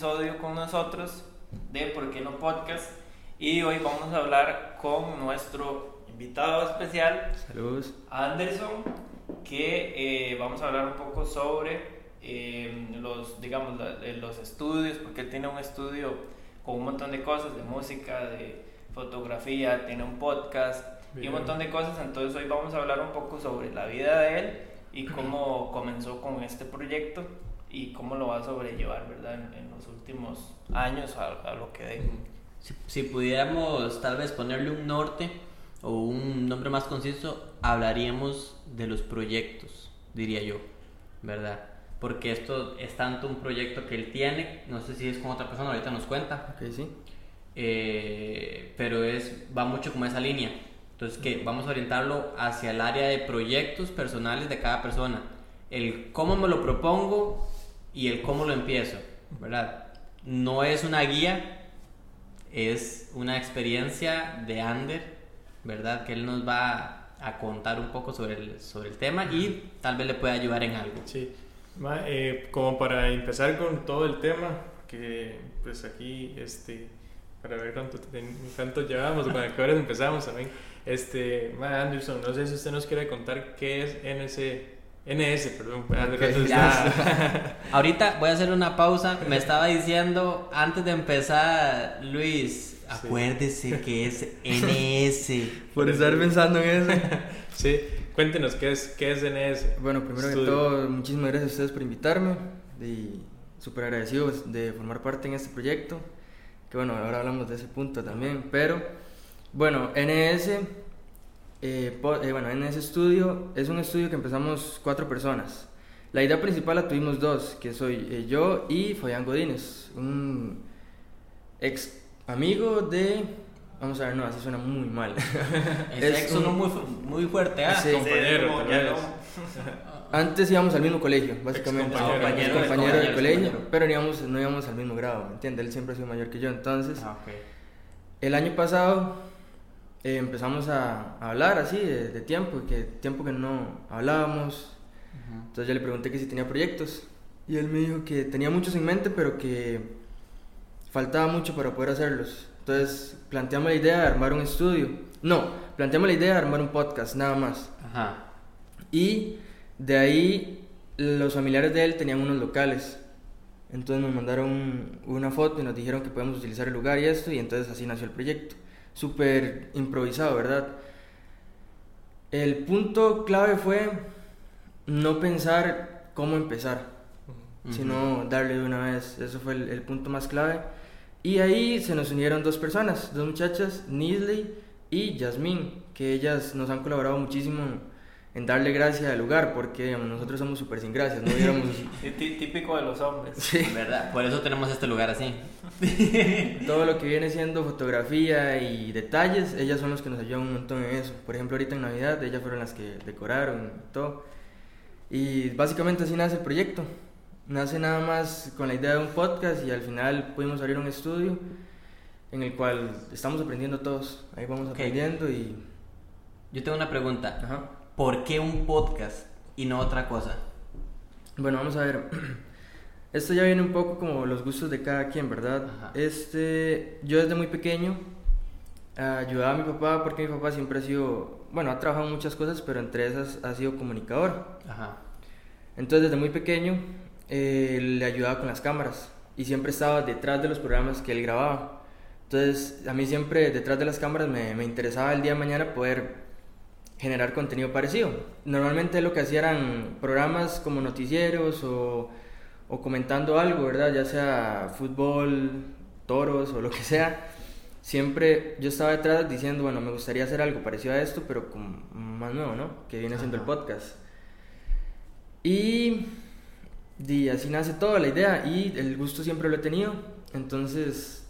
episodio con nosotros de Por qué no podcast. Y hoy vamos a hablar con nuestro invitado especial, Saludos. Anderson, que eh, vamos a hablar un poco sobre eh, los, digamos, los estudios, porque él tiene un estudio con un montón de cosas, de música, de fotografía, tiene un podcast y un montón de cosas, entonces hoy vamos a hablar un poco sobre la vida de él y cómo comenzó con este proyecto y cómo lo va a sobrellevar, ¿verdad? En, los últimos años a, lo que de. Si, si, pudiéramos tal vez ponerle un norte o un nombre más conciso, hablaríamos de los proyectos, diría yo, ¿verdad? Porque esto es tanto un proyecto que él tiene, no sé si es con otra persona, ahorita nos cuenta. Ok, sí. Eh, pero es, va mucho como esa línea. Entonces, que vamos a orientarlo hacia el área de proyectos personales de cada persona. El cómo me lo propongo y el cómo lo empiezo, ¿verdad? No es una guía, es una experiencia de Ander, ¿verdad? Que él nos va a contar un poco sobre el, sobre el tema y tal vez le pueda ayudar en algo. Sí, eh, como para empezar con todo el tema, que pues aquí, este, para ver cuánto, cuánto llevamos, para qué horas empezamos también. Este, Anderson, no sé si usted nos quiere contar qué es NC NS, perdón. Ahorita voy a hacer una pausa. Me estaba diciendo antes de empezar, Luis, acuérdese que es NS. Por estar pensando en eso. sí, cuéntenos qué es, qué es NS. Bueno, primero que todo, muchísimas gracias a ustedes por invitarme y súper agradecido de formar parte en este proyecto. Que bueno, ahora hablamos de ese punto también, pero bueno, NS eh, eh, bueno, en ese estudio, es un estudio que empezamos cuatro personas. La idea principal la tuvimos dos, que soy eh, yo y Fabián Godínez, un ex amigo de... Vamos a ver, no, así suena muy mal. es ex suena muy, muy fuerte, ¿ah? compañero, Antes íbamos al mismo colegio, básicamente. compañero, compañero, del colegio, pero no íbamos, no íbamos al mismo grado, ¿me entiendes? Él siempre ha sido mayor que yo, entonces... Ah, okay. El año pasado eh, empezamos a, hablar así de, tiempo, que tiempo que no hablábamos. Entonces yo le pregunté que si tenía proyectos y él me dijo que tenía muchos en mente, pero que faltaba mucho para poder hacerlos. Entonces planteamos la idea de armar un estudio. No, planteamos la idea de armar un podcast, nada más. Y de ahí los familiares de él tenían unos locales. Entonces nos mandaron una foto y nos dijeron que podemos utilizar el lugar y esto, y entonces así nació el proyecto súper improvisado, ¿verdad? El punto clave fue no pensar cómo empezar, sino darle de una vez. Eso fue el, punto más clave. Y ahí se nos unieron dos personas, dos muchachas, Nisley y Yasmín, que ellas nos han colaborado muchísimo en darle gracia al lugar, porque nosotros somos súper sin gracias, no Típico de los hombres. Sí. ¿Verdad? Por eso tenemos este lugar así. Todo lo que viene siendo fotografía y detalles, ellas son los que nos ayudan un montón en eso. Por ejemplo, ahorita en Navidad, ellas fueron las que decoraron todo. Y básicamente así nace el proyecto. Nace nada más con la idea de un podcast y al final pudimos abrir un estudio en el cual estamos aprendiendo todos. Ahí vamos aprendiendo y... Yo tengo una pregunta. Ajá. ¿Por qué un podcast y no otra cosa? Bueno, vamos a ver. Esto ya viene un poco como los gustos de cada quien, ¿verdad? Este, yo desde muy pequeño ayudaba a mi papá porque mi papá siempre ha sido, bueno, ha trabajado en muchas cosas, pero entre esas ha sido comunicador. Ajá. Entonces desde muy pequeño eh, le ayudaba con las cámaras y siempre estaba detrás de los programas que él grababa. Entonces a mí siempre detrás de las cámaras me, me interesaba el día de mañana poder generar contenido parecido. Normalmente lo que hacía eran programas como noticieros o, o, comentando algo, ¿verdad? Ya sea fútbol, toros o lo que sea. Siempre yo estaba detrás diciendo, bueno, me gustaría hacer algo parecido a esto, pero con más nuevo, ¿no? Que viene siendo el podcast. Y, y así nace toda la idea y el gusto siempre lo he tenido. Entonces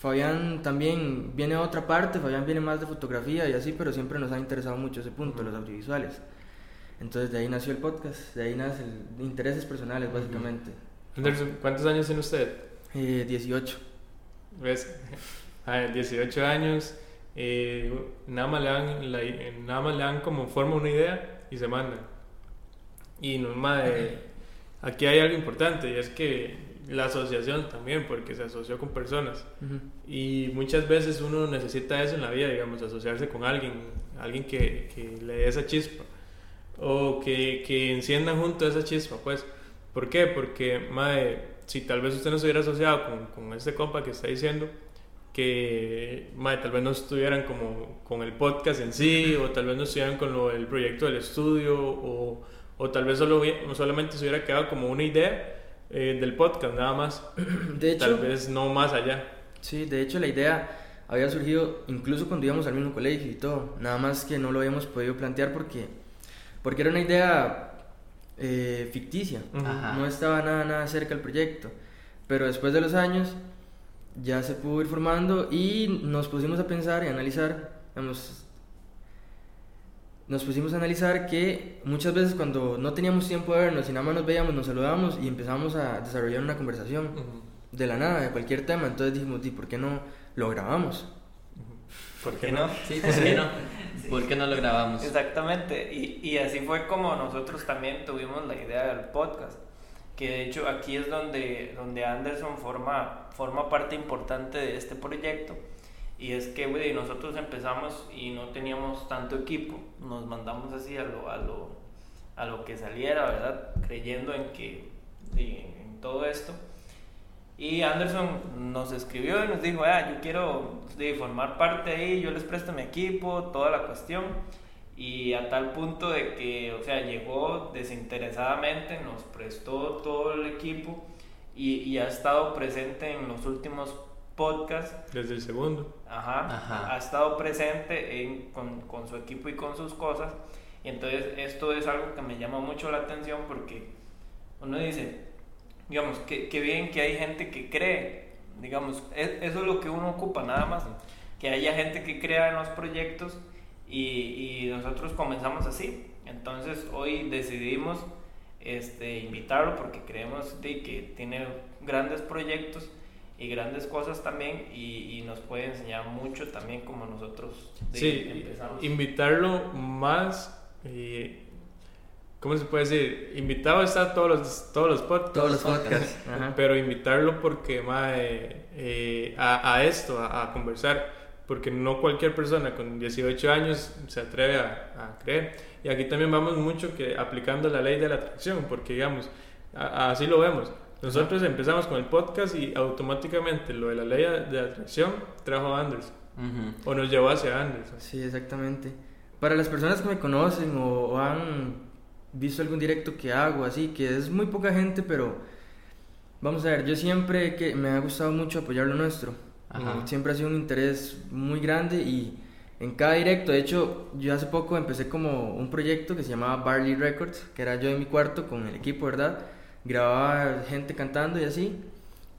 Fabián también viene a otra parte, Fabián viene más de fotografía y así, pero siempre nos ha interesado mucho ese punto, los audiovisuales. Entonces de ahí nació el podcast, de ahí nacen intereses personales básicamente. Anderson, ¿cuántos años tiene usted? Eh, 18. ¿Ves? Ah, 18 años, eh, nada, más le dan nada más le dan como forma una idea y se mandan. Y no, aquí hay algo importante y es que la asociación también, porque se asoció con personas. Y muchas veces uno necesita eso en la vida, digamos, asociarse con alguien, alguien que, que le dé esa chispa. O que, que enciendan juntos esa chispa, pues. ¿Por qué? Porque, madre, si tal vez usted no se hubiera asociado con, con este compa que está diciendo, que, madre, tal vez no estuvieran como con el podcast en sí, o tal vez no estuvieran con lo, el proyecto del estudio, o, o tal vez solo, solamente se hubiera quedado como una idea eh, del podcast, nada más. De hecho, Tal vez no más allá. Sí, de hecho la idea había surgido incluso cuando íbamos al mismo colegio y todo, nada más que no lo habíamos podido plantear porque, porque era una idea eh, ficticia. Ajá. no estaba nada, nada cerca del proyecto, pero después de los años ya se pudo ir formando y nos pusimos a pensar y analizar, digamos, nos pusimos a analizar que muchas veces cuando no teníamos tiempo de vernos y nada más nos veíamos, nos saludábamos y empezamos a desarrollar una conversación Ujú. de la nada, de cualquier tema. Entonces dijimos, "Di, ¿por qué no lo grabamos? ¿Por ¿Por qué no? Sí, ¿por qué no? ¿Por qué no lo grabamos? Exactamente, y, y así fue como nosotros también tuvimos la idea del podcast, que de hecho aquí es donde, donde Anderson forma, forma parte importante de este proyecto, y es que güey, nosotros empezamos y no teníamos tanto equipo, nos mandamos así a lo, a lo, a lo que saliera, ¿verdad? Creyendo en que de- en todo esto. Y Anderson nos escribió y nos dijo, ah, yo quiero de, formar parte ahí, yo les presto mi equipo, toda la cuestión. Y a tal punto de que, o sea, llegó desinteresadamente, nos prestó todo el equipo y, y ha estado presente en los últimos podcasts. Desde el segundo. Ajá, Ajá. ha estado presente en- con, con su equipo y con sus cosas. Y entonces esto es algo que me llama mucho la atención porque uno dice, digamos, que, que bien que hay gente que cree, digamos, e- eso es lo que uno ocupa nada más, que haya gente que crea en los proyectos y, y nosotros comenzamos así. Entonces hoy decidimos este, invitarlo porque creemos de que tiene grandes proyectos y grandes cosas también y, y nos puede enseñar mucho también como nosotros de- Sí, empezamos. invitarlo más. eh, ¿Cómo se puede decir? Invitado está a todos los, todos los podcasts. Todos los podcasts. Ajá. Pero invitarlo porque, mae, eh, a, a esto, a, a conversar. Porque no cualquier persona con 18 años se atreve a, a creer. Y aquí también vamos mucho que aplicando la ley de la atracción, porque digamos, a- así lo vemos. Nosotros empezamos con el podcast y automáticamente lo de la ley de atracción trajo a Anderson. Ujú. O nos llevó hacia Anderson. Sí, exactamente. Para las personas que me conocen o, o han visto algún directo que hago, así, que es muy poca gente, pero vamos a ver, yo siempre que me ha gustado mucho apoyar lo nuestro. Ajá. Siempre ha sido un interés muy grande y en cada directo, de hecho, yo hace poco empecé como un proyecto que se llamaba Barley Records, que era yo en mi cuarto con el equipo, ¿verdad? Grababa gente cantando y así,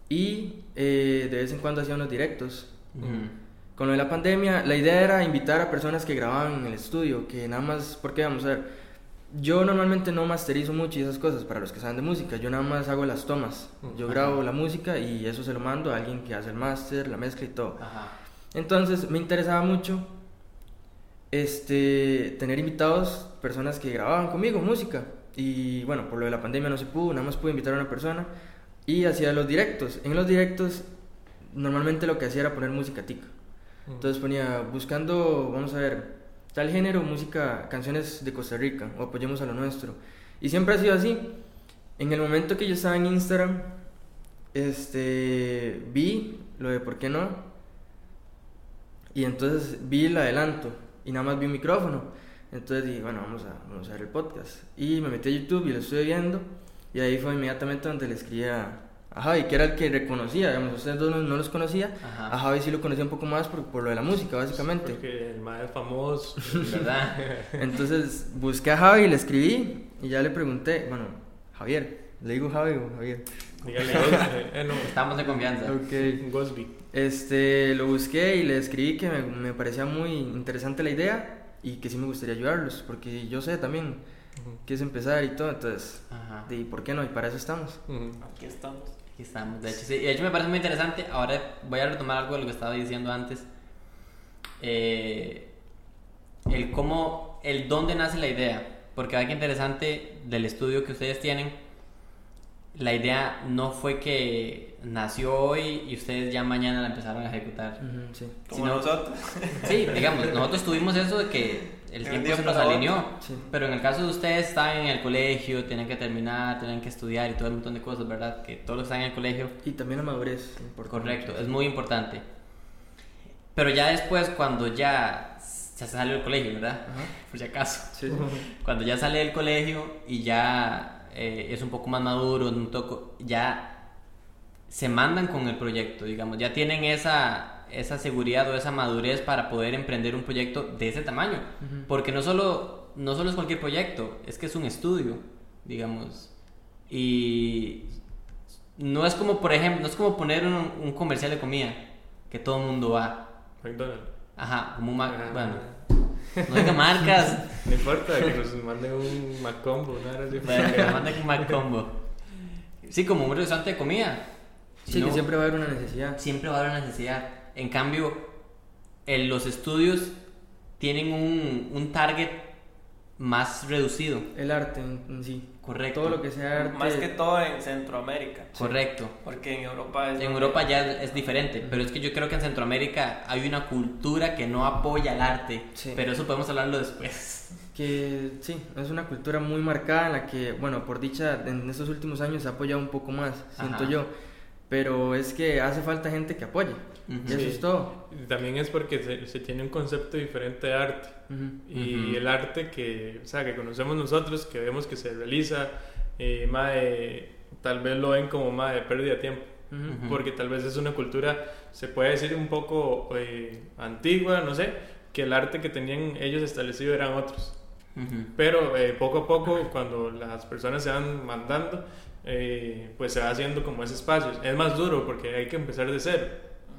y eh, de vez en cuando hacía unos directos. Con lo de la pandemia, la idea era invitar a personas que grababan en el estudio, que nada más, porque vamos a ver, yo normalmente no masterizo mucho y esas cosas para los que saben de música, yo nada más hago las tomas, yo grabo la música y eso se lo mando a alguien que hace el máster, la mezcla y todo. Ajá. Entonces me interesaba mucho este, tener invitados, personas que grababan conmigo música. Y bueno, por lo de la pandemia no se pudo, nada más pude invitar a una persona. Y hacía los directos. En los directos normalmente lo que hacía era poner música tica. Entonces ponía, buscando, vamos a ver, tal género, música, canciones de Costa Rica, o apoyemos a lo nuestro. Y siempre ha sido así. En el momento que yo estaba en Instagram, este, vi lo de por qué no. Y entonces vi el adelanto y nada más vi un micrófono. Entonces dije, bueno, vamos a, vamos a ver el podcast. Y me metí a YouTube y lo estuve viendo. Y ahí fue inmediatamente donde le escribí a, a Javi, que era el que reconocía. Digamos, ustedes dos no, no los conocía. Ajá. A Javi sí lo conocía un poco más por, por lo de la música, básicamente. Porque el es famoso. ¿Verdad? Entonces busqué a Javi, le escribí y ya le pregunté, bueno, Javier, le digo Javi o Javier. Dígale, eh, no, Estamos de confianza. Ok. Gosby. Este, lo busqué y le escribí que me, me parecía muy interesante la idea y que sí me gustaría ayudarlos, porque yo sé también que es empezar y todo, entonces, Ajá. ¿y por qué no? Y para eso estamos. Ujú. Aquí estamos. Aquí estamos. De hecho, sí. De hecho, me parece muy interesante. Ahora voy a retomar algo de lo que estaba diciendo antes. Eh, el cómo, el dónde nace la idea. Porque hay que interesante del estudio que ustedes tienen. La idea no fue que nació hoy y ustedes ya mañana la empezaron a ejecutar. Sí. Como sino- nosotros. Sí, digamos, nosotros tuvimos eso de que el tiempo se nos alineó. Sí. Pero en el caso de ustedes, están en el colegio, tienen que terminar, tienen que estudiar y todo un montón de cosas, ¿verdad? Que todos los que están en el colegio Y también la madurez. Correcto, es muy importante. Pero ya después, cuando ya se salió del colegio, ¿verdad? Ajá. Por si acaso. Sí. Cuando ya sale del colegio y ya eh, es un poco más maduro, un toco, ya se mandan con el proyecto, digamos, ya tienen esa, esa seguridad o esa madurez para poder emprender un proyecto de ese tamaño. Porque no solo, no solo es cualquier proyecto, es que es un estudio, digamos. Y no es como, por ejemplo, no es como poner un, un comercial de comida, que todo el mundo va. McDonald's. Ajá, como un Mac- bueno, no diga marcas, No importa que nos manden un Macombo, nada así. bueno, que me manden un Mac Combo. Sí, como un restaurante de comida. Sí, que no, siempre va a haber una necesidad. siempre va a haber una necesidad. En cambio, en los estudios tienen un, un target más reducido. El arte en, en sí. Correcto. Todo lo que sea arte. Más que todo en Centroamérica. Correcto. Porque en Europa es. En Europa ya es diferente, pero es que yo creo que en Centroamérica hay una cultura que no apoya el arte, Sí. pero eso podemos hablarlo después. Que sí, es una cultura muy marcada en la que, bueno, por dicha, en estos últimos años se ha apoyado un poco más, siento Ajá. yo. Pero es que hace falta gente que apoye. Y eso Sí. es todo. También es porque se, se tiene un concepto diferente de arte. Ujú. Y Ujú. el arte que, o sea, que conocemos nosotros, que vemos que se realiza, eh, mae, tal vez lo ven como más de pérdida de tiempo. Porque tal vez es una cultura, se puede decir un poco eh, antigua, no sé, que el arte que tenían ellos establecido eran otros. Pero eh, poco a poco, cuando las personas se van mandando, eh, pues se va haciendo como ese espacio. Es más duro porque hay que empezar de cero,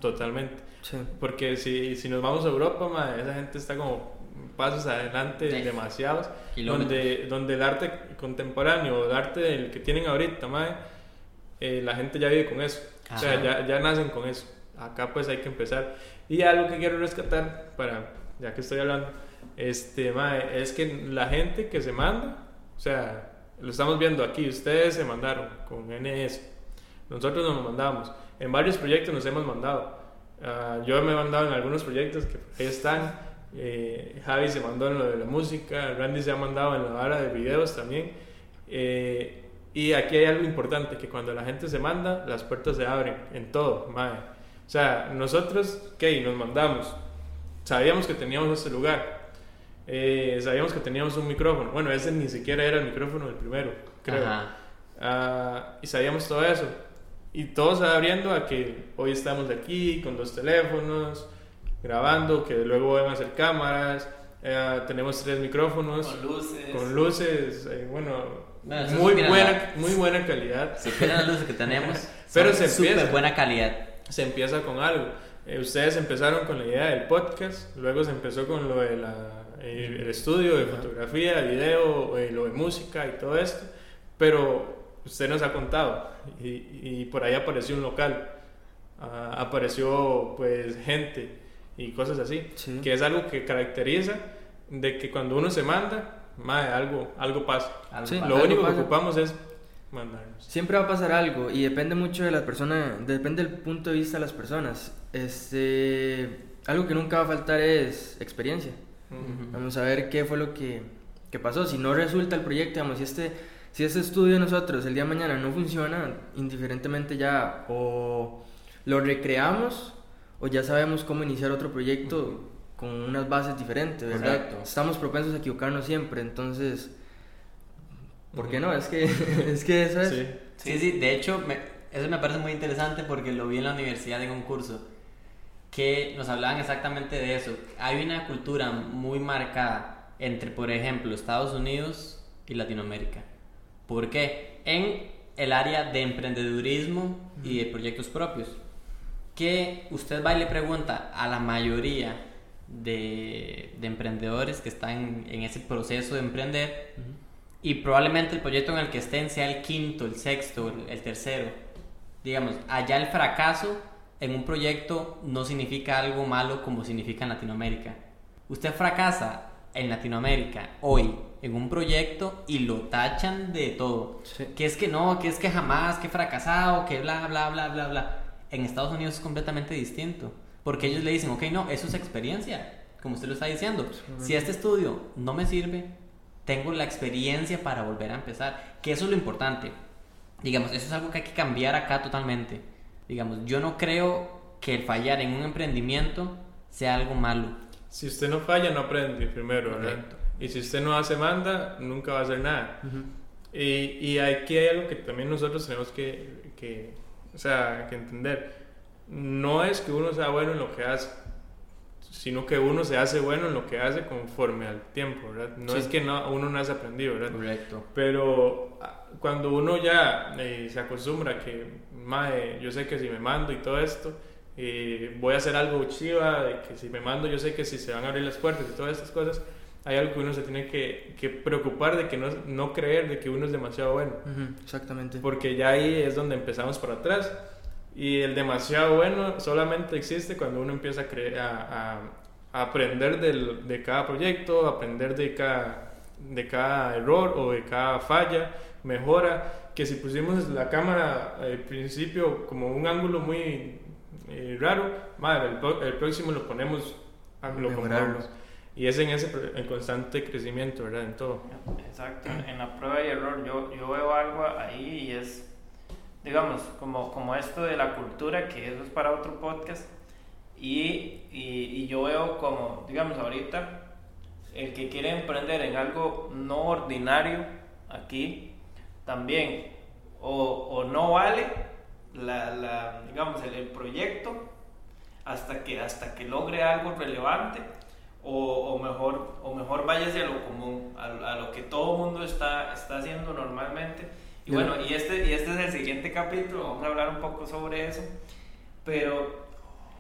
totalmente. Sí. Porque si, si nos vamos a Europa, mae, esa gente está como pasos adelante, Sí. demasiados, Kilómetros. donde, donde el arte contemporáneo, el arte del que tienen ahorita, mae, eh, la gente ya vive con eso. O sea, Ajá. ya, ya nacen con eso. Acá pues hay que empezar. Y algo que quiero rescatar, para, ya que estoy hablando, este, mae, es que la gente que se manda, o sea, lo estamos viendo aquí, ustedes se mandaron con NS, nosotros nos mandamos, en varios proyectos nos hemos mandado. Ah, yo me he mandado en algunos proyectos que ahí están, eh, Javi se mandó en lo de la música, Randy se ha mandado en la vara de videos también. Eh, y aquí hay algo importante, que cuando la gente se manda, las puertas se abren en todo, mae. O sea, nosotros, ¿qué? Nos mandamos. Sabíamos que teníamos ese lugar. Eh, sabíamos que teníamos un micrófono. Bueno, ese ni siquiera era el micrófono del primero, creo. Ajá. Ah, y sabíamos todo eso. Y todo se va abriendo a que hoy estamos aquí con dos teléfonos, grabando, que luego van a hacer cámaras. eh, tenemos tres micrófonos Con luces. con luces, eh, bueno, muy buena, muy buena calidad. Si quieren las luces que tenemos, Pero se empieza. buena calidad. Se empieza con algo. Eh, ustedes empezaron con la idea del podcast, luego se empezó con lo de la, eh, el estudio de fotografía, video, eh, lo de música y todo esto, pero usted nos ha contado y, y por ahí apareció un local, ah, apareció pues gente y cosas así, Sí. que es algo que caracteriza de que cuando uno se manda, mae, algo, algo pasa. Algo Sí. para- Lo único que ocupamos es mandarnos. Siempre va a pasar algo y depende mucho de la persona, depende del punto de vista de las personas. Este, algo que nunca va a faltar es experiencia. Vamos a ver qué fue lo que, que pasó. Si no resulta el proyecto, digamos, si este, si este estudio de nosotros el día de mañana no funciona, indiferentemente ya o lo recreamos o ya sabemos cómo iniciar otro proyecto con unas bases diferentes, ¿verdad? Correcto. Estamos propensos a equivocarnos siempre, entonces, ¿por qué no? Es que, es que eso es. Sí. Sí, sí, de hecho, me- eso me parece muy interesante porque lo vi en la universidad en un curso que nos hablaban exactamente de eso. Hay una cultura muy marcada entre, por ejemplo, Estados Unidos y Latinoamérica. ¿Por qué? En el área de emprendedurismo y de proyectos propios. Que usted va y le pregunta a la mayoría de, de emprendedores que están en ese proceso de emprender, y probablemente el proyecto en el que estén sea el quinto, el sexto, el, el tercero. Digamos, allá el fracaso en un proyecto no significa algo malo como significa en Latinoamérica. Usted fracasa en Latinoamérica hoy en un proyecto y lo tachan de todo. Sí. Que es que no, que es que jamás, que fracasado, que bla, bla, bla, bla, bla. En Estados Unidos es completamente distinto. Porque ellos le dicen, ok, no, eso es experiencia, como usted lo está diciendo. Si este estudio no me sirve, tengo la experiencia para volver a empezar. Que eso es lo importante. Digamos, eso es algo que hay que cambiar acá totalmente. Digamos, yo no creo que el fallar en un emprendimiento sea algo malo. Si usted no falla, no aprende primero, ¿verdad? Y si usted no hace manda, nunca va a hacer nada. y, y aquí hay algo que también nosotros tenemos que, que, o sea, que entender. No es que uno sea bueno en lo que hace, sino que uno se hace bueno en lo que hace conforme al tiempo, ¿verdad? No Sí. es que no, uno no hace aprendido, ¿verdad? Correcto. Pero ah, cuando uno ya eh, se acostumbra que, mae, yo sé que si me mando y todo esto, eh, voy a hacer algo chiva, de que si me mando yo sé que si se van a abrir las puertas y todas estas cosas, hay algo que uno se tiene que, que preocupar de que no, no creer de que uno es demasiado bueno, Ujú, Exactamente. porque ya ahí es donde empezamos por atrás. Y el demasiado bueno solamente existe cuando uno empieza a, creer, a, a- a aprender del- de cada proyecto, aprender de cada, de cada error o de cada falla, mejora. Que si pusimos la cámara al principio como un ángulo muy eh, raro, madre, el, el próximo lo ponemos lo compramos. Y es en ese en constante crecimiento, ¿verdad? En todo. Exacto, en la prueba y error yo, yo veo algo ahí y es, digamos, como, como esto de la cultura, que eso es para otro podcast, y, y, y yo veo como, digamos, ahorita, el que quiere emprender en algo no ordinario aquí, también, o, o no vale la, la, digamos, el, el proyecto hasta que, hasta que logre algo relevante, o, o mejor, o mejor váyase a lo común, a, a lo que todo mundo está, está haciendo normalmente. Y bueno, y este, y este es el siguiente capítulo, vamos a hablar un poco sobre eso, pero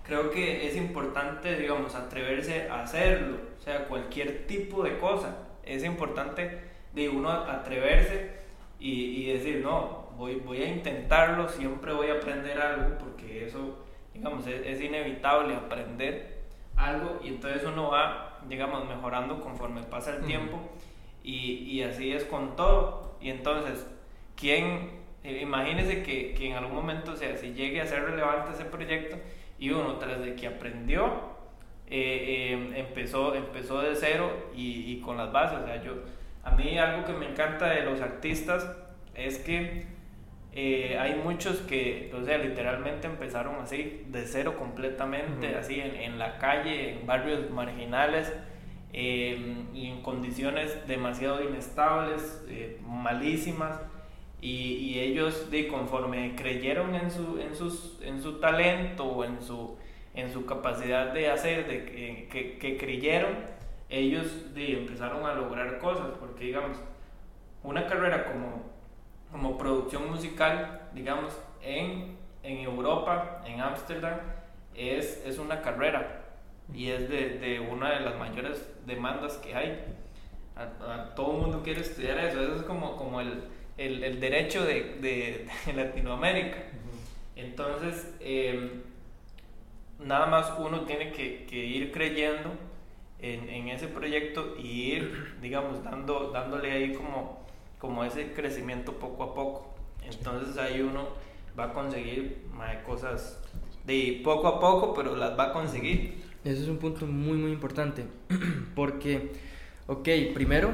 creo que es importante, digamos, atreverse a hacerlo, o sea, cualquier tipo de cosa. Es importante de uno atreverse y, y decir, no, voy, voy a intentarlo, siempre voy a aprender algo, porque eso, digamos, es, es inevitable aprender algo y entonces uno va, digamos, mejorando conforme pasa el Ujú. tiempo y, y así es con todo. Y entonces, ¿quién, eh, imagínese que, que en algún momento, o sea, si llegue a ser relevante ese proyecto y uno tras de que aprendió, eh, eh, empezó, empezó de cero y, y con las bases. O sea, yo, a mí algo que me encanta de los artistas es que eh, hay muchos que, o sea, literalmente empezaron así, de cero completamente, Ujú. así en, en la calle, en barrios marginales, eh, y en condiciones demasiado inestables, eh, malísimas, y, y ellos, de, conforme creyeron en su, en, sus, en su talento o en su, en su capacidad de hacer, de que, que, que creyeron, ellos de, empezaron a lograr cosas, porque digamos, una carrera como, como producción musical, digamos, en, en Europa, en Ámsterdam, es, es una carrera y es de, de una de las mayores demandas que hay. A, a todo el mundo quiere estudiar eso, eso es como, como el, el, el derecho de, de, de Latinoamérica. Entonces, eh, nada más uno tiene que, que ir creyendo en, en, ese proyecto y ir, digamos, dando, dándole ahí como, como ese crecimiento poco a poco. Entonces ahí uno va a conseguir mae, cosas de poco a poco, pero las va a conseguir. Ese es un punto muy, muy importante. Porque, ok, primero,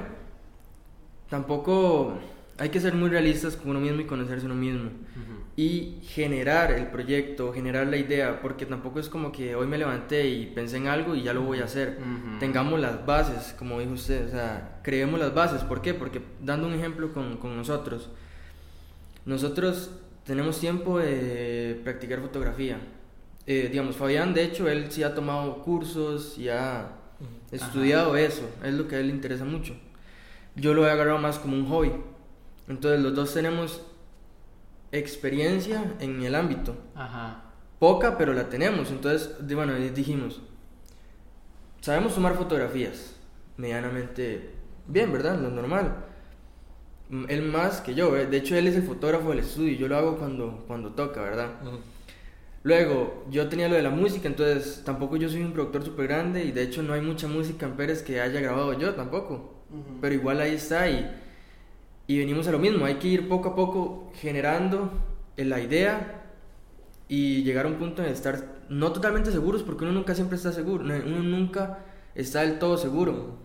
tampoco hay que ser muy realistas con uno mismo y conocerse uno mismo. Ujú. Y generar el proyecto, generar la idea, porque tampoco es como que hoy me levanté y pensé en algo y ya lo voy a hacer. Ujú. Tengamos las bases, como dijo usted, o sea, creemos las bases. ¿Por qué? Porque dando un ejemplo con, con nosotros, nosotros tenemos tiempo de practicar fotografía. Eh, digamos, Fabián, de hecho, él sí ha tomado cursos y ha estudiado eso, es lo que a él le interesa mucho. Yo lo he agarrado más como un hobby. Entonces, los dos tenemos experiencia en el ámbito. Ajá. Poca, pero la tenemos. Entonces, bueno, dijimos, sabemos tomar fotografías medianamente bien, ¿verdad? Lo normal. Él más que yo, ¿eh? de hecho él es el fotógrafo del estudio, yo lo hago cuando, cuando toca, ¿verdad? Luego, yo tenía lo de la música, entonces tampoco yo soy un productor súper grande y de hecho no hay mucha música en Pérez que haya grabado yo tampoco. Pero igual ahí está y, y venimos a lo mismo, hay que ir poco a poco generando la idea y llegar a un punto de estar no totalmente seguros, porque uno nunca siempre está seguro, no- uno nunca está del todo seguro,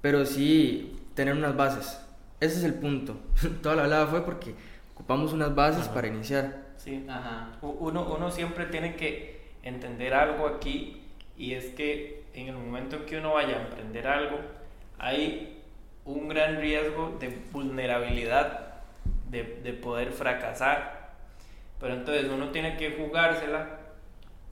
pero sí tener unas bases. Ese es el punto. Toda la hablada fue porque ocupamos unas bases para iniciar. Sí. Ajá. Uno, uno siempre tiene que entender algo aquí y es que en el momento en que uno vaya a emprender algo hay un gran riesgo de vulnerabilidad de, de poder fracasar pero entonces uno tiene que jugársela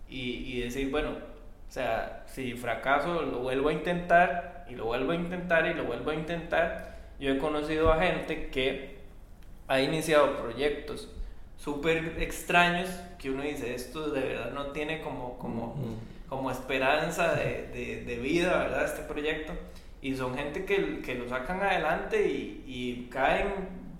y, y decir bueno o sea si fracaso lo vuelvo a intentar y lo vuelvo a intentar y lo vuelvo a intentar yo he conocido a gente que ha iniciado proyectos súper extraños que uno dice, esto de verdad no tiene como, como, como esperanza de, de, de vida, ¿verdad? Este proyecto. Y son gente que, que lo sacan adelante y, y caen,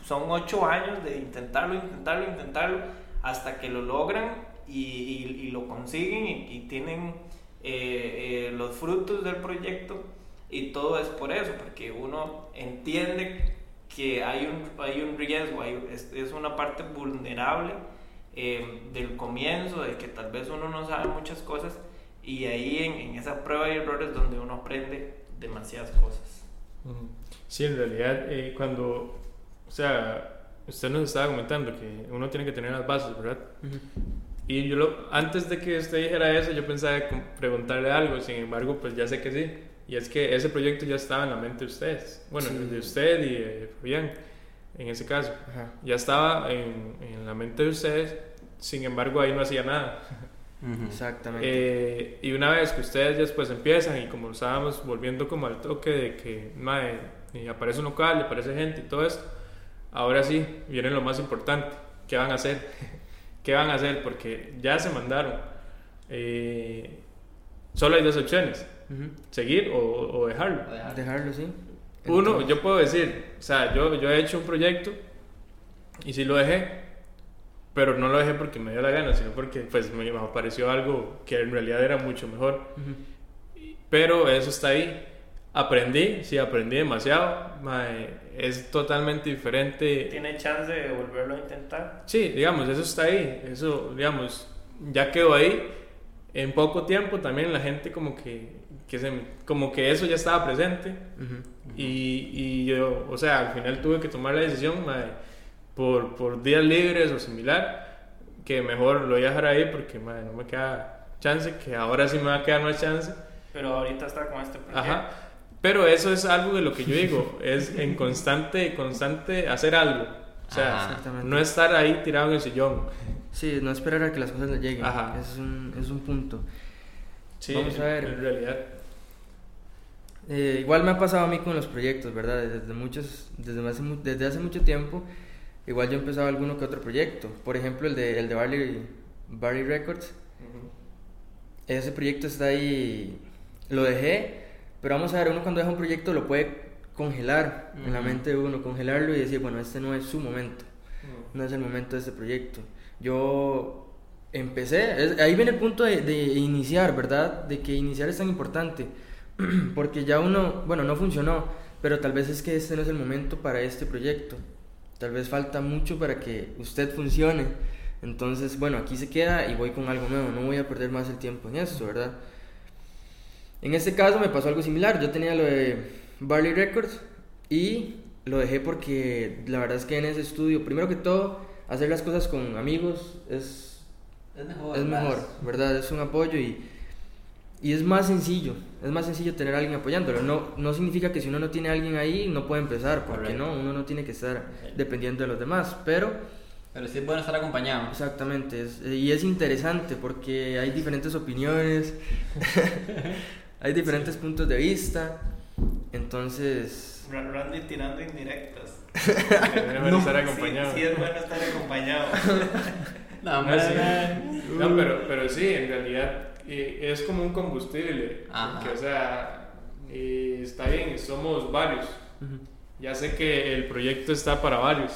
son ocho años de intentarlo, intentarlo, intentarlo, hasta que lo logran y, y- y lo consiguen y, tienen eh, eh, los frutos del proyecto. Y todo es por eso, porque uno entiende que hay un, hay un riesgo, hay- es, es una parte vulnerable eh, del comienzo, de que tal vez uno no sabe muchas cosas y ahí en, en esa prueba y errores donde uno aprende demasiadas cosas. Sí, en realidad, eh, cuando, o sea, usted nos estaba comentando que uno tiene que tener las bases, ¿verdad? Y yo, lo, antes de que usted dijera eso, yo pensaba preguntarle algo, sin embargo, pues ya sé que sí. Y es que ese proyecto ya estaba en la mente de ustedes. Bueno, Sí. de usted y de Fabián, en ese caso. Ajá. Ya estaba en, en la mente de ustedes, sin embargo, ahí no hacía nada. Exactamente. Eh, y una vez que ustedes ya después empiezan y como estábamos volviendo como al toque de que y aparece un local, y aparece gente y todo esto, ahora sí, viene lo más importante, ¿qué van a hacer? ¿Qué van a hacer? Porque ya se mandaron. Eh, solo hay dos opciones, seguir o, o dejarlo. Dejarlo, sí. Uno, yo puedo decir, o sea, yo, yo he hecho un proyecto y sí lo dejé, pero no lo dejé porque me dio la gana, sino porque pues me, apareció algo que en realidad era mucho mejor. Ujú. Pero eso está ahí. Aprendí, sí, aprendí demasiado. mae, es totalmente diferente. ¿Tiene chance de volverlo a intentar? Sí, digamos, eso está ahí. Eso, digamos, ya quedó ahí. En poco tiempo también la gente como que, que se, como que eso ya estaba presente. Ujú. Y, y yo, o sea, al final tuve que tomar la decisión mae, por, por días libres o similar, que mejor lo voy a dejar ahí porque mae, no me queda chance, que ahora sí me va a quedar más chance. Pero ahorita está con este proyecto. Ajá. Pero eso es algo de lo que yo digo, es en constante, constante hacer algo. O sea, no estar ahí tirado en el sillón. Sí, no esperar a que las cosas le lleguen. Ajá. Es un, es un punto. Sí, Vamos a ver. En realidad. Eh, igual me ha pasado a mí con los proyectos, ¿verdad? Desde, muchos, desde, hace, desde hace mucho tiempo, igual yo he empezado alguno que otro proyecto. Por ejemplo, el de, el de Barley, Barley Records. Ese proyecto está ahí, lo dejé, pero vamos a ver, uno cuando deja un proyecto lo puede congelar en la mente de uno, congelarlo y decir, bueno, este no es su momento, no es el momento de este proyecto. Yo empecé, es- ahí viene el punto de, de iniciar, ¿verdad? De que iniciar es tan importante, porque ya uno, bueno, no funcionó, pero tal vez es que este no es el momento para este proyecto, tal vez falta mucho para que usted funcione. Entonces, bueno, aquí se queda y voy con algo nuevo, no voy a perder más el tiempo en esto, ¿verdad? En este caso me pasó algo similar, yo tenía lo de Barley Records y lo dejé porque la verdad es que en ese estudio, primero que todo, hacer las cosas con amigos es, Es mejor. es mejor. ¿verdad? Es un apoyo y, y es más sencillo, es más sencillo tener a alguien apoyándolo. No, no significa que si uno no tiene a alguien ahí no puede empezar, porque Correcto. no, uno no tiene que estar dependiendo de los demás, pero... Pero sí es bueno estar acompañado. Exactamente, es- y es interesante porque hay diferentes opiniones, hay diferentes puntos de vista, entonces, Ra- Randy tirando indirectas. Es bueno estar Sí, acompañado. Sí, es bueno estar acompañado. No, hombre, sí. No, pero, pero sí, en realidad eh, es como un combustible. Ajá. Que, o sea, eh, está bien, somos varios. Ya sé que el proyecto está para varios,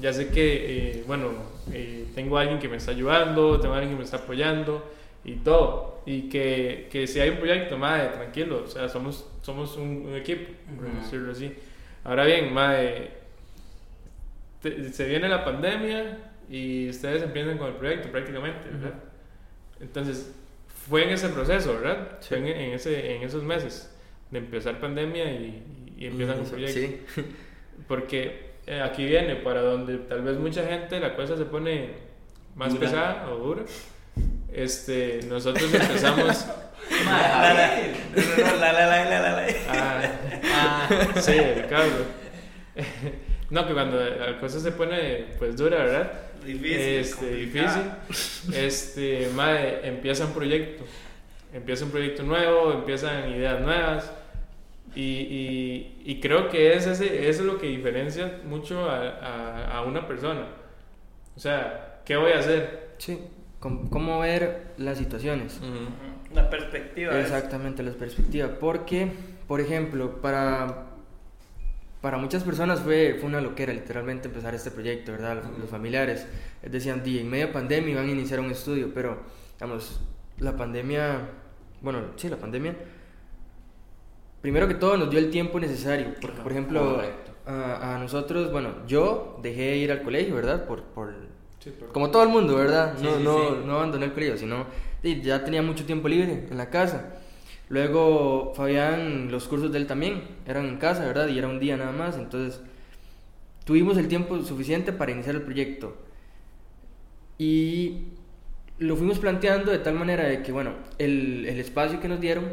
ya sé que, eh, bueno, eh, tengo alguien que me está ayudando, tengo alguien que me está apoyando y todo. Y que, que si hay un proyecto, madre, tranquilo, o sea, somos, somos un, un equipo, por Ujú. decirlo así. Ahora bien, madre, te- se viene la pandemia y ustedes empiezan con el proyecto prácticamente, ¿verdad? Entonces, fue en ese proceso, ¿verdad? Sí. Fue en, en ese, en esos meses de empezar pandemia y, y empiezan un proyecto. Sí, Porque eh, aquí viene para donde tal vez mucha gente la cosa se pone más Dura. pesada o dura. Este, nosotros empezamos. Ah, Sí, el. No, que cuando la cosa se pone pues dura, ¿verdad? Difícil. este, complicado. difícil. Este, madre, empieza un proyecto. Empieza un proyecto nuevo, empiezan ideas nuevas. Y, y, y creo que es ese, eso es lo que diferencia mucho a, a, a una persona. O sea, ¿qué voy a hacer? sí. Com- ¿Cómo ver las situaciones? Ujú. La perspectiva. es- Exactamente, la perspectiva. Porque, por ejemplo, para, para muchas personas fue, fue una loquera literalmente empezar este proyecto, ¿verdad? Los, los familiares eh, decían, di, en media pandemia iban a iniciar un estudio, pero, digamos, la pandemia, bueno, sí, la pandemia, primero que todo nos dio el tiempo necesario. Porque, por ejemplo, a, a nosotros, bueno, yo dejé de ir al colegio, ¿verdad? Por, por, Sí, por- como todo el mundo, ¿verdad? Sí, no, sí, no, no abandoné el colegio, sino ya tenía mucho tiempo libre en la casa. Luego Fabián, los cursos de él también eran en casa, ¿verdad? Y era un día nada más, entonces tuvimos el tiempo suficiente para iniciar el proyecto. Y lo fuimos planteando de tal manera de que, bueno, el, el espacio que nos dieron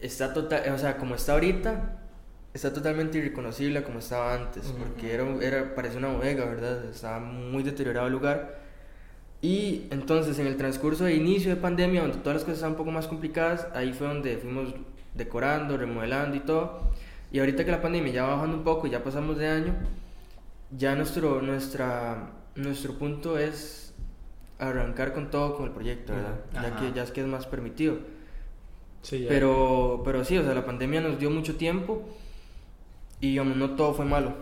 está total, o sea, como está ahorita, está totalmente irreconocible a como estaba antes, porque era, era, parecía una bodega, ¿verdad? Estaba muy deteriorado el lugar. Y entonces en el transcurso de inicio de pandemia, donde todas las cosas estaban un poco más complicadas, ahí fue donde fuimos decorando, remodelando y todo. Y ahorita que la pandemia ya va bajando un poco, ya pasamos de año, ya nuestro, nuestra, nuestro punto es arrancar con todo con el proyecto, ¿verdad? Ajá. Ya que ya es que es más permitido. Sí, ya. Pero, pero sí, o sea, la pandemia nos dio mucho tiempo y digamos, no todo fue malo.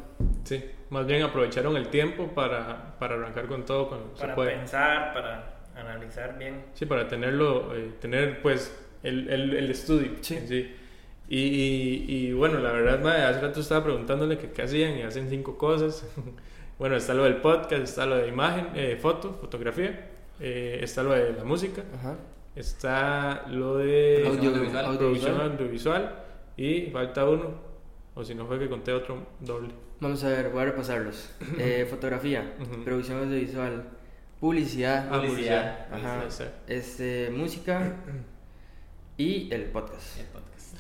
Sí, más bien aprovecharon el tiempo para, para arrancar con todo cuando se Para puede. pensar, para analizar bien. Sí, para tenerlo, eh, tener pues el, el, el estudio. Sí. en sí. Y, y, y, bueno, la verdad, madre, hace rato estaba preguntándole que qué hacían y hacen cinco cosas. bueno, está lo del podcast, está lo de imagen, eh, foto, fotografía, eh, está lo de la música, Ajá. está lo de audiovisual. producción audiovisual y falta uno, o si no fue que conté otro doble. Vamos a ver, voy a repasarlos. Eh, fotografía, producción audiovisual, publicidad, Ah, Publicidad. Ajá. Está. este, música y el podcast. El podcast.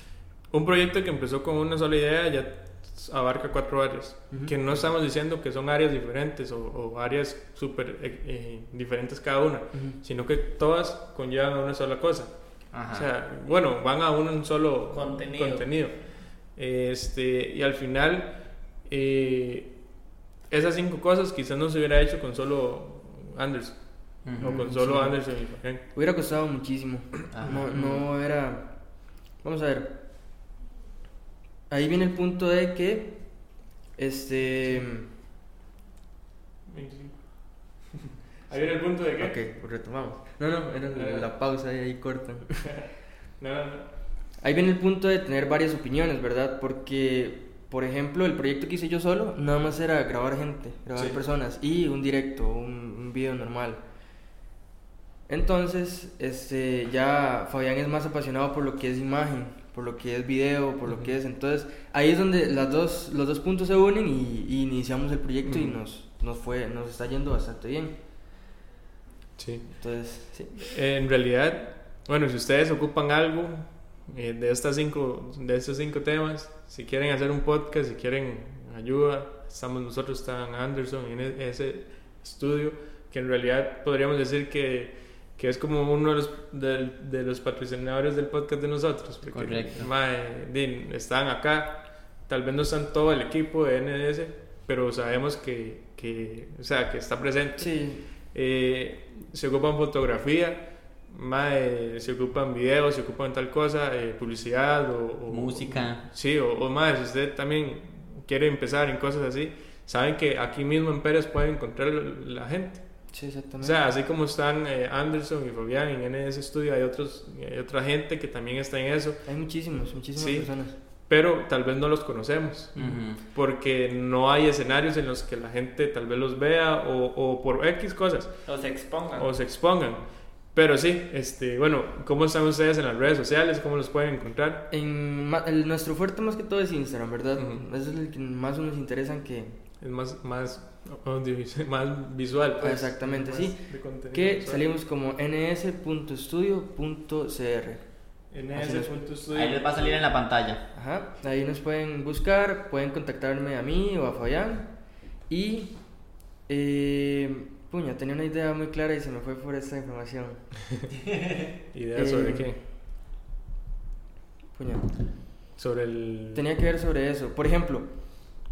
Un proyecto que empezó con una sola idea ya abarca cuatro áreas. Que no estamos diciendo que son áreas diferentes o, o áreas súper eh, eh, diferentes cada una, sino que todas conllevan a una sola cosa. Ajá. O sea, bueno, van a un solo Contenido. contenido. Este, y al final, eh, esas cinco cosas quizás no se hubiera hecho con solo Anderson. O con solo sí. Anderson y Fabián. Hubiera costado muchísimo. Ajá. No, no era. Vamos a ver. Ahí viene el punto de que. Este. 25. Ahí viene el punto de que. Ok, pues retomamos. No, no, era la pausa y ahí cortan. No, no, no. Ahí viene el punto de tener varias opiniones, ¿verdad? Porque, por ejemplo, el proyecto que hice yo solo, nada más era grabar gente, grabar Sí. personas y un directo, un, un video normal. Entonces, este, ya Fabián es más apasionado por lo que es imagen, por lo que es video, por lo Ujú. que es. Entonces, ahí es donde las dos, los dos puntos se unen y, y iniciamos el proyecto y Ujú. nos, nos fue, nos está yendo bastante bien. Sí. Entonces, sí. En realidad, bueno, si ustedes ocupan algo eh, de, estas cinco, de estos cinco temas, si quieren hacer un podcast, si quieren ayuda, estamos nosotros, están Anderson en e- ese estudio, que en realidad podríamos decir que, que es como uno de los, de, los patrocinadores del podcast de nosotros. porque, Correcto. mae, din, están acá, tal vez no están todo el equipo de NDS, pero sabemos que, que, o sea, que está presente. Sí, Eh, se ocupan fotografía, mae, se ocupan videos, se ocupan tal cosa, eh, publicidad o, o- Música. Sí, o, o más, si usted también quiere empezar en cosas así, saben que aquí mismo en Pérez pueden encontrar la gente. Sí, O exactamente. sea, así como están eh, Anderson y Fabián en NS Studio, hay, otros, hay otra gente que también está en eso, Hay muchísimos, muchísimas Sí. personas. pero tal vez no los conocemos. Ujú. Porque no hay escenarios en los que la gente tal vez los vea o, o por X cosas Los expongan. o se expongan. Pero sí, este, bueno, ¿cómo están ustedes en las redes sociales? ¿Cómo los pueden encontrar? En, ma- el- nuestro fuerte más que todo es Instagram, ¿verdad? Eso es el que más nos interesa que, Es más, más, más visual. pues. Exactamente, Más sí. que visual. salimos como ns.studio.cr. NS.studio. Ahí les va a salir en la pantalla. Ajá, ahí nos pueden buscar, pueden contactarme a mí o a Fabián. Y, eh, puña, tenía una idea muy clara y se me fue por esta información. ¿Idea sobre Eh, qué? Puña, Sobre el... tenía que ver sobre eso. Por ejemplo,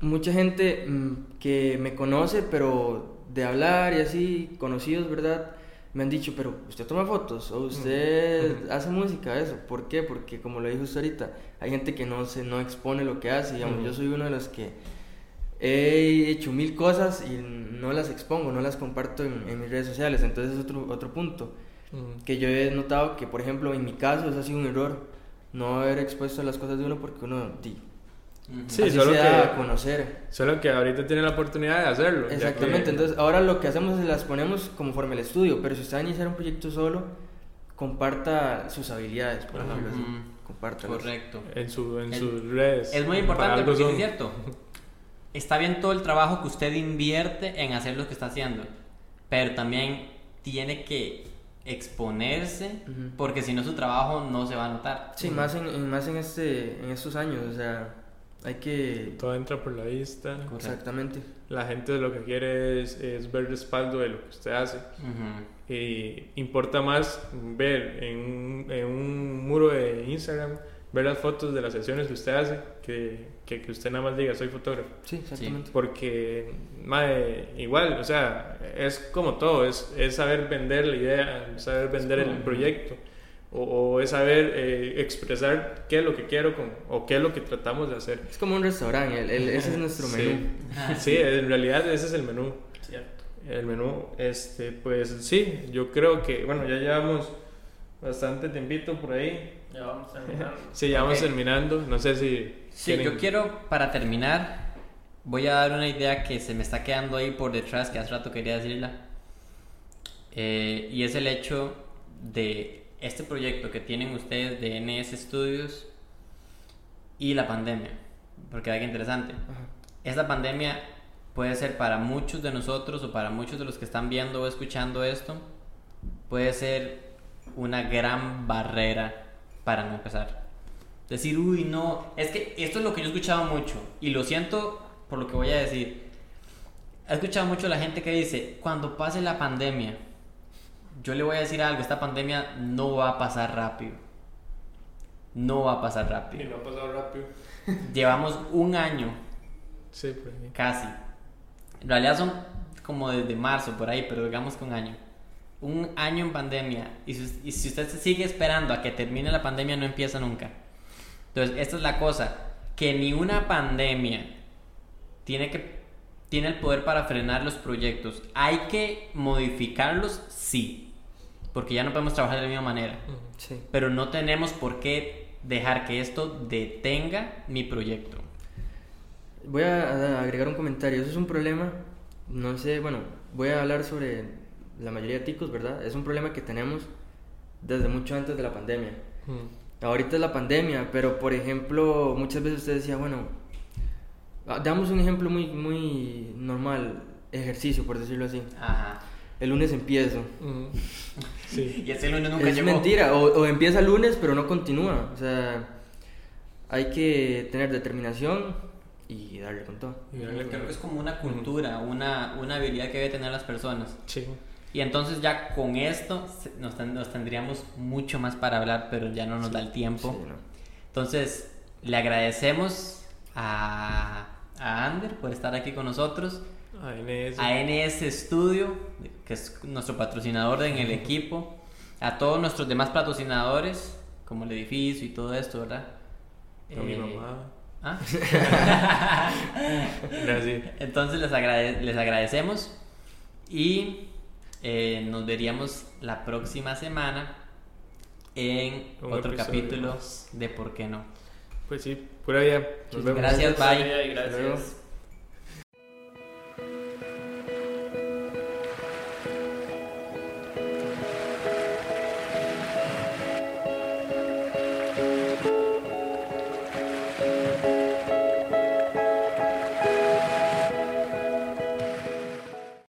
mucha gente mm, que me conoce, pero de hablar y así, conocidos, ¿verdad? Me han dicho, pero usted toma fotos o usted Ujú. hace música, eso. ¿Por qué? Porque como lo dijo usted ahorita, hay gente que no se no expone lo que hace. Digamos, yo soy uno de los que he hecho mil cosas y no las expongo, no las comparto en, en mis redes sociales. Entonces es otro, otro punto. Mm. Que yo he notado que, por ejemplo, en mi caso, eso ha sido un error. No haber expuesto las cosas de uno porque uno... di. Sí, así solo se da que- a conocer. Solo que ahorita tiene la oportunidad de hacerlo. Exactamente, que- entonces ahora lo que hacemos es las ponemos conforme al estudio, pero si usted va a iniciar un proyecto solo, comparta sus habilidades, por así. Ujú. Compártalas. En, Correcto. su, en Es- sus redes. Es muy importante porque son. es cierto. Está bien todo el trabajo que usted invierte en hacer lo que está haciendo, pero también tiene que exponerse Ujú. porque si no su trabajo no se va a notar. Sí, más en, en- más en, este, en estos años, o sea, hay que... Todo entra por la vista. Correcto. Exactamente. La gente lo que quiere es, es ver respaldo de lo que usted hace. Y importa más ver en un, en un muro de Instagram, ver las fotos de las sesiones que usted hace, que, que, que usted nada más diga soy fotógrafo. Sí, exactamente. Porque, mae, igual, o sea, es como todo, es, es saber vender la idea, saber vender el proyecto, o, o es saber eh, expresar qué es lo que quiero con, o qué es lo que tratamos de hacer. Es como un restaurante, el- el- ese es nuestro Sí. menú. Sí, en realidad ese es el menú. Cierto. El menú, este, pues sí, yo creo que, bueno, ya llevamos bastante tiempito por ahí. Ya vamos a terminar. Sí, ya vamos Ok. terminando. No sé si. Sí, quieren- yo quiero, para terminar, voy a dar una idea que se me está quedando ahí por detrás, que hace rato quería decirla. Eh, y es el hecho de este proyecto que tienen ustedes de NS Studios y la pandemia. Porque hay que interesante. Ajá. Esta pandemia puede ser para muchos de nosotros o para muchos de los que están viendo o escuchando esto, puede ser una gran barrera para no empezar. Decir, uy, no, es que esto es lo que yo he escuchado mucho y lo siento por lo que voy a decir. He escuchado mucho a la gente que dice, cuando pase la pandemia, yo le voy a decir algo, esta pandemia no va a pasar rápido. No va a pasar rápido. no ha pasado rápido. Llevamos un año Sí, pues sí. Casi. En realidad son como desde marzo por ahí, pero digamos que un año. Un año en pandemia. Y si, y si usted se sigue esperando a que termine la pandemia, no empieza nunca. Entonces, esta es la cosa. Que ni una pandemia tiene, que, tiene el poder para frenar los proyectos. Hay que modificarlos, sí. Porque ya no podemos trabajar de la misma manera. Sí. Pero no tenemos por qué dejar que esto detenga mi proyecto. Voy a a agregar un comentario. Eso es un problema. No sé, bueno, voy a hablar sobre la mayoría de ticos, ¿verdad? Es un problema que tenemos desde mucho antes de la pandemia. Mm. Ahorita es la pandemia, pero por ejemplo, muchas veces usted decía, bueno, ah, damos un ejemplo muy, muy normal, ejercicio, por decirlo así. Ajá. El lunes empiezo. Mm. Sí. Y ese lunes nunca es llegó. mentira, o, o empieza el lunes, pero no continúa. O sea, hay que tener determinación y darle con todo. Y darle Creo con- que es como una cultura, una, una habilidad que debe tener las personas. Sí. Y entonces ya con esto nos, ten- nos tendríamos mucho más para hablar, pero ya no nos da el tiempo. Sí, ¿no? Entonces, le agradecemos a, a Ander por estar aquí con nosotros, ANS. a NS Studio, que es nuestro patrocinador en el equipo, a todos nuestros demás patrocinadores, como el edificio y todo esto, ¿verdad? A mi Eh, mamá. ¿Ah? No, sí. Entonces les, agrade- les agradecemos y eh, nos veríamos la próxima semana en Un otro capítulo más. de ¿Por qué no? Pues sí, pura vida. Nos vemos. Gracias, bye. Y gracias. Hasta luego.